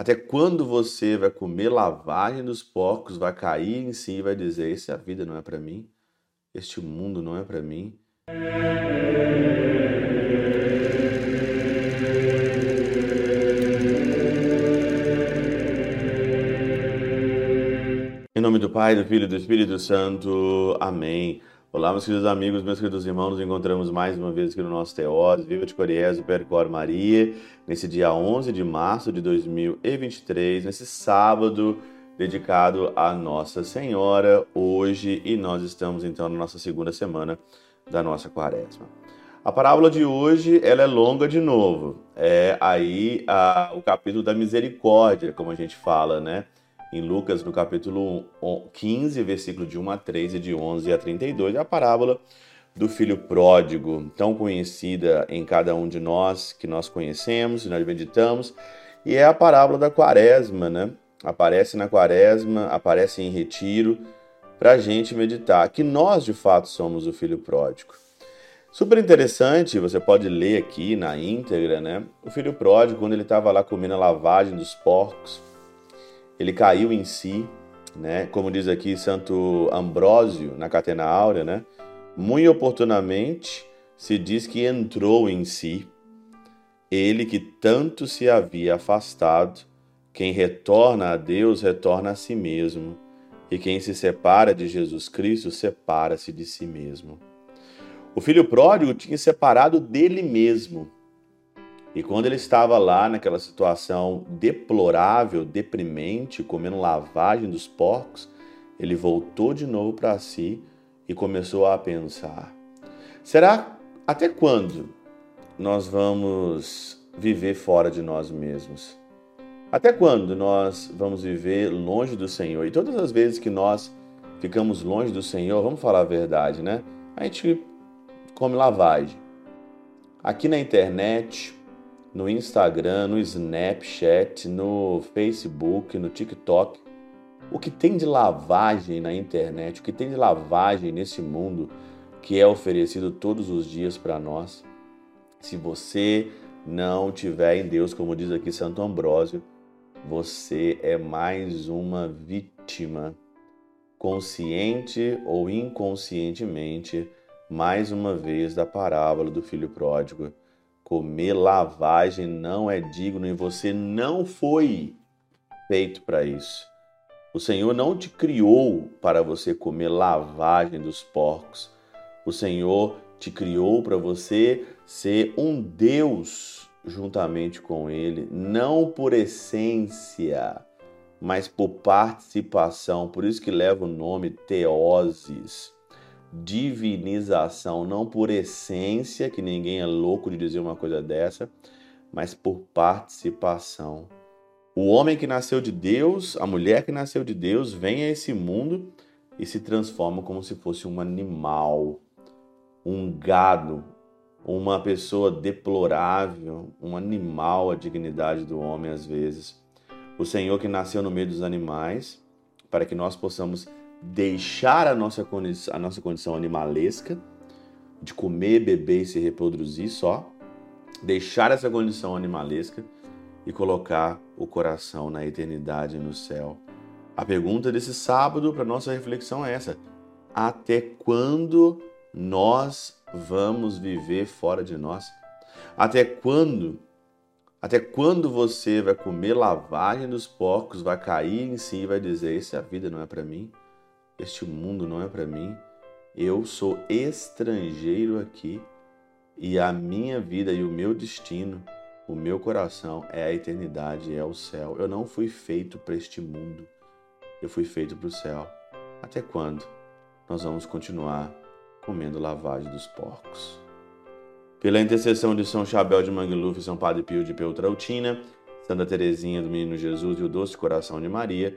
Até quando você vai comer lavagem dos porcos, vai cair em si e vai dizer: essa vida não é para mim, este mundo não é para mim? Em nome do Pai, do Filho e do Espírito Santo. Amém. Olá, meus queridos amigos, meus queridos irmãos, nos encontramos mais uma vez aqui no nosso Teós, Viva de Coriés, Percor Maria, nesse dia 11 de março de 2023, nesse sábado dedicado a Nossa Senhora, hoje, e nós estamos então na nossa segunda semana da nossa quaresma. A parábola de hoje, ela é longa de novo, é aí a, o capítulo da misericórdia, como a gente fala, né? Em Lucas, no capítulo 15, versículo de 1 a 3 e de 11 a 32, é a parábola do filho pródigo, tão conhecida em cada um de nós, que nós conhecemos e nós meditamos, e é a parábola da quaresma, né? Aparece na quaresma, aparece em retiro, para a gente meditar que nós de fato somos o filho pródigo. Super interessante, você pode ler aqui na íntegra, né? O filho pródigo, quando ele estava lá comendo a lavagem dos porcos, ele caiu em si, né? Como diz aqui Santo Ambrósio na Catena Áurea, né? Muito oportunamente se diz que entrou em si, ele que tanto se havia afastado, quem retorna a Deus retorna a si mesmo, e quem se separa de Jesus Cristo separa-se de si mesmo. O filho pródigo tinha separado dele mesmo e quando ele estava lá naquela situação deplorável, deprimente, comendo lavagem dos porcos, ele voltou de novo para si e começou a pensar: será até quando nós vamos viver fora de nós mesmos? Até quando nós vamos viver longe do Senhor? E todas as vezes que nós ficamos longe do Senhor, vamos falar a verdade, né? A gente come lavagem. Aqui na internet, no Instagram, no Snapchat, no Facebook, no TikTok. O que tem de lavagem na internet, o que tem de lavagem nesse mundo que é oferecido todos os dias para nós. Se você não tiver em Deus, como diz aqui Santo Ambrósio, você é mais uma vítima, consciente ou inconscientemente, mais uma vez da parábola do filho pródigo Comer lavagem não é digno e você não foi feito para isso. O Senhor não te criou para você comer lavagem dos porcos. O Senhor te criou para você ser um Deus juntamente com Ele, não por essência, mas por participação. Por isso que leva o nome Teoses divinização, não por essência, que ninguém é louco de dizer uma coisa dessa, mas por participação. O homem que nasceu de Deus, a mulher que nasceu de Deus, vem a esse mundo e se transforma como se fosse um animal, um gado, uma pessoa deplorável, um animal, a dignidade do homem às vezes. O Senhor que nasceu no meio dos animais, para que nós possamos deixar a nossa, condição, a nossa condição animalesca, de comer, beber e se reproduzir só, deixar essa condição animalesca e colocar o coração na eternidade no céu. A pergunta desse sábado para nossa reflexão é essa: até quando nós vamos viver fora de nós? Até quando? Até quando você vai comer lavagem dos porcos, vai cair em si e vai dizer: essa vida não é para mim? Este mundo não é para mim. Eu sou estrangeiro aqui e a minha vida e o meu destino, o meu coração é a eternidade, é o céu. Eu não fui feito para este mundo. Eu fui feito para o céu. Até quando nós vamos continuar comendo lavagem dos porcos? Pela intercessão de São Chabel de Mangluf, São Padre Pio de Peltrautina, Santa Teresinha do Menino Jesus e o Doce Coração de Maria,